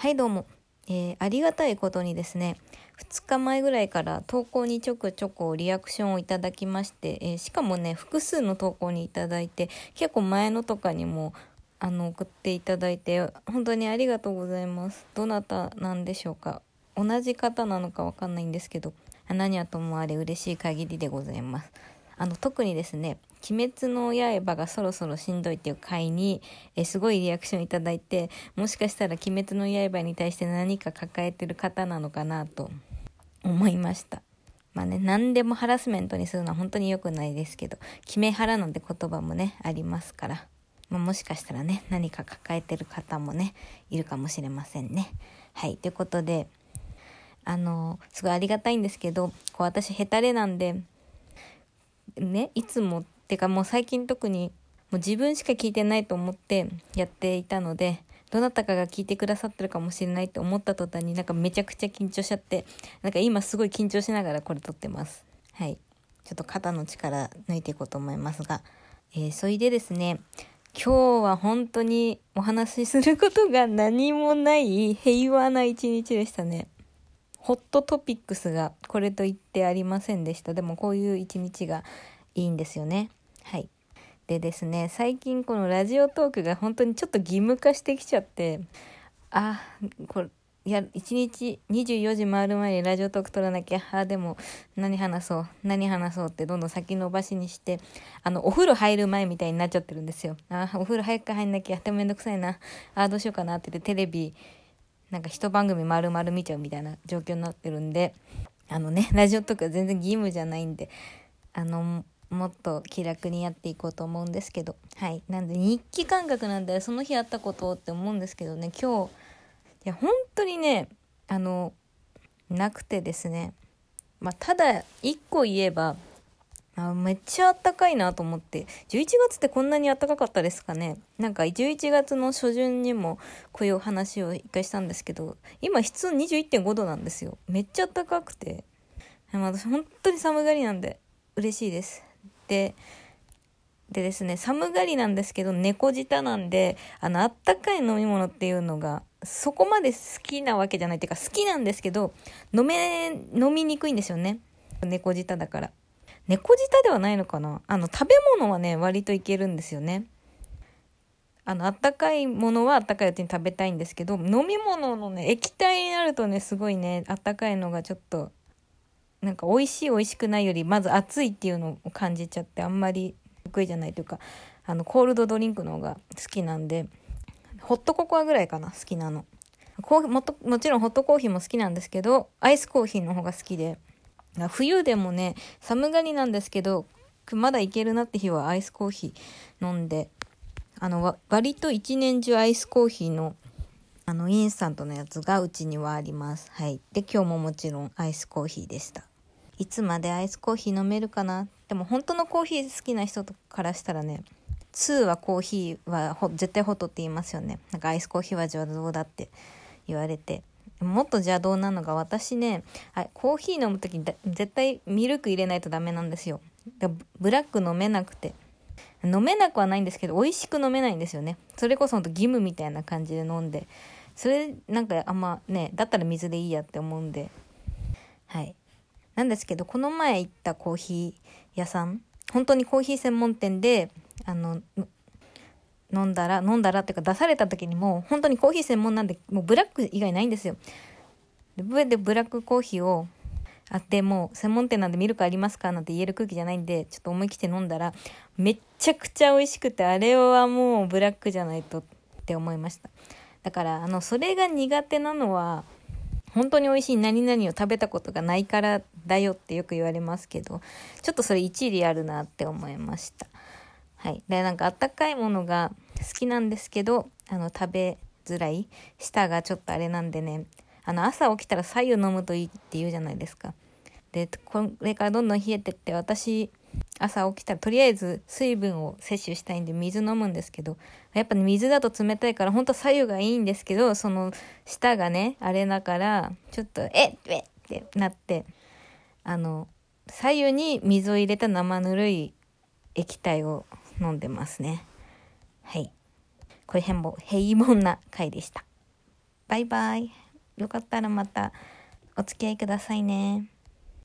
はいどうも、えー、ありがたいことにですね2日前ぐらいから投稿にちょくちょくリアクションをいただきまして、えー、しかもね複数の投稿にいただいて結構前のとかにもあの送っていただいて本当にありがとうございます。どなたなんでしょうか？同じ方なのかわかんないんですけど何はともあれ嬉しい限りでございます。あの特にですね鬼滅の刃がそろそろしんどいっていう回に、えすごいリアクションいただいて、もしかしたら鬼滅の刃に対して何か抱えてる方なのかなと思いました。まあね、何でもハラスメントにするのは本当に良くないですけど、決め腹なんて言葉もね、ありますから。まあ、もしかしたらね、何か抱えてる方もね、いるかもしれませんね。はい、ということで、あの、すごいありがたいんですけど、こう私ヘタレなんで、ね、いつもってかもう最近特にもう自分しか聞いてないと思ってやっていたので、どなたかが聞いてくださってるかもしれないって思った途端になんかめちゃくちゃ緊張しちゃって、なんか今すごい緊張しながらこれ撮ってます。はい。ちょっと肩の力抜いていこうと思いますが、えー、それでですね、今日は本当にお話しすることが何もない平和な一日でしたね。ホットトピックスがこれと言ってありませんでした。でもこういう一日がいいんですよね。はい。でですね、最近このラジオトークが本当にちょっと義務化してきちゃって、あ、これ、いや、1日24時回る前にラジオトーク撮らなきゃ、あ、でも何話そう、何話そうってどんどん先延ばしにして、あの、お風呂入る前みたいになっちゃってるんですよ。あ、お風呂早く入んなきゃ、でもめんどくさいな。あ、どうしようかなって言ってテレビ、なんか一番組丸々見ちゃうみたいな状況になってるんで、あのね、ラジオトークは全然義務じゃないんで、あの、もっと気楽にやっていこうと思うんですけどはい。なんで日記感覚なんでその日あったことって思うんですけどね今日いや本当にねあのなくてですね。まあただ一個言えばあめっちゃあったかいなと思って。11月ってこんなにあったかかったですかね。なんか11月の初旬にもこういう話を一回したんですけど今室温21.5度なんですよ。めっちゃあったかくて。私本当に寒がりなんで嬉しいです。で、でですね、寒がりなんですけど、猫舌なんで、あの、あったかい飲み物っていうのが、そこまで好きなわけじゃないっていうか、好きなんですけど、飲め、飲みにくいんですよね。猫舌だから。猫舌ではないのかな？あの、食べ物はね、割といけるんですよね。あの、あったかいものはあったかいうちに食べたいんですけど、飲み物のね、液体になるとね、すごいね、あったかいのがちょっとなんか美味しい美味しくないよりまず熱いっていうのを感じちゃってあんまり得意じゃないというかあのコールドドリンクの方が好きなんでホットココアぐらいかな好きなの。コーもともちろんホットコーヒーも好きなんですけどアイスコーヒーの方が好きで。冬でもね寒がりなんですけどまだいけるなって日はアイスコーヒー飲んであの割と一年中アイスコーヒーのあのインスタントのやつがうちにはあります。はい。で今日ももちろんアイスコーヒーでした。いつまでアイスコーヒー飲めるかな？でも本当のコーヒー好きな人からしたらね2はコーヒーは絶対ホットって言いますよね。なんかアイスコーヒーは邪道だって言われて。もっと邪道なのが私ねコーヒー飲む時に絶対ミルク入れないとダメなんですよ。ブラック飲めなくて。飲めなくはないんですけど美味しく飲めないんですよね。それこそほんと義務みたいな感じで飲んで。それなんかあんまねだったら水でいいやって思うんで。はい。なんですけど、この前行ったコーヒー屋さん、本当にコーヒー専門店で、あの、飲んだら、飲んだらっていうか出された時にも、本当にコーヒー専門なんで、もうブラック以外ないんですよ。で、上でブラックコーヒーをあって、もう専門店なんでミルクありますかなんて言える空気じゃないんで、ちょっと思い切って飲んだら、めっちゃくちゃ美味しくて、あれはもうブラックじゃないとって思いました。だから、あの、それが苦手なのは、本当に美味しい何々を食べたことがないからだよってよく言われますけど、ちょっとそれ一理あるなって思いました。はい。で、なんかあったかいものがきなんですけど、あの、食べづらい。舌がちょっとあれなんでね、あの、朝起きたら白湯飲むといいって言うじゃないですか。で、これからどんどん冷えてって私、朝起きたらとりあえず水分を摂取したいんで水飲むんですけど、やっぱ、ね、水だと冷たいから本当左右がいいんですけど、その舌がね、あれだから、ちょっと、えっえってなって、あの、左右に水を入れた生ぬるい液体を飲んでますね。はい。これ辺も、平凡な回でした。バイバイ。よかったらまたお付き合いくださいね。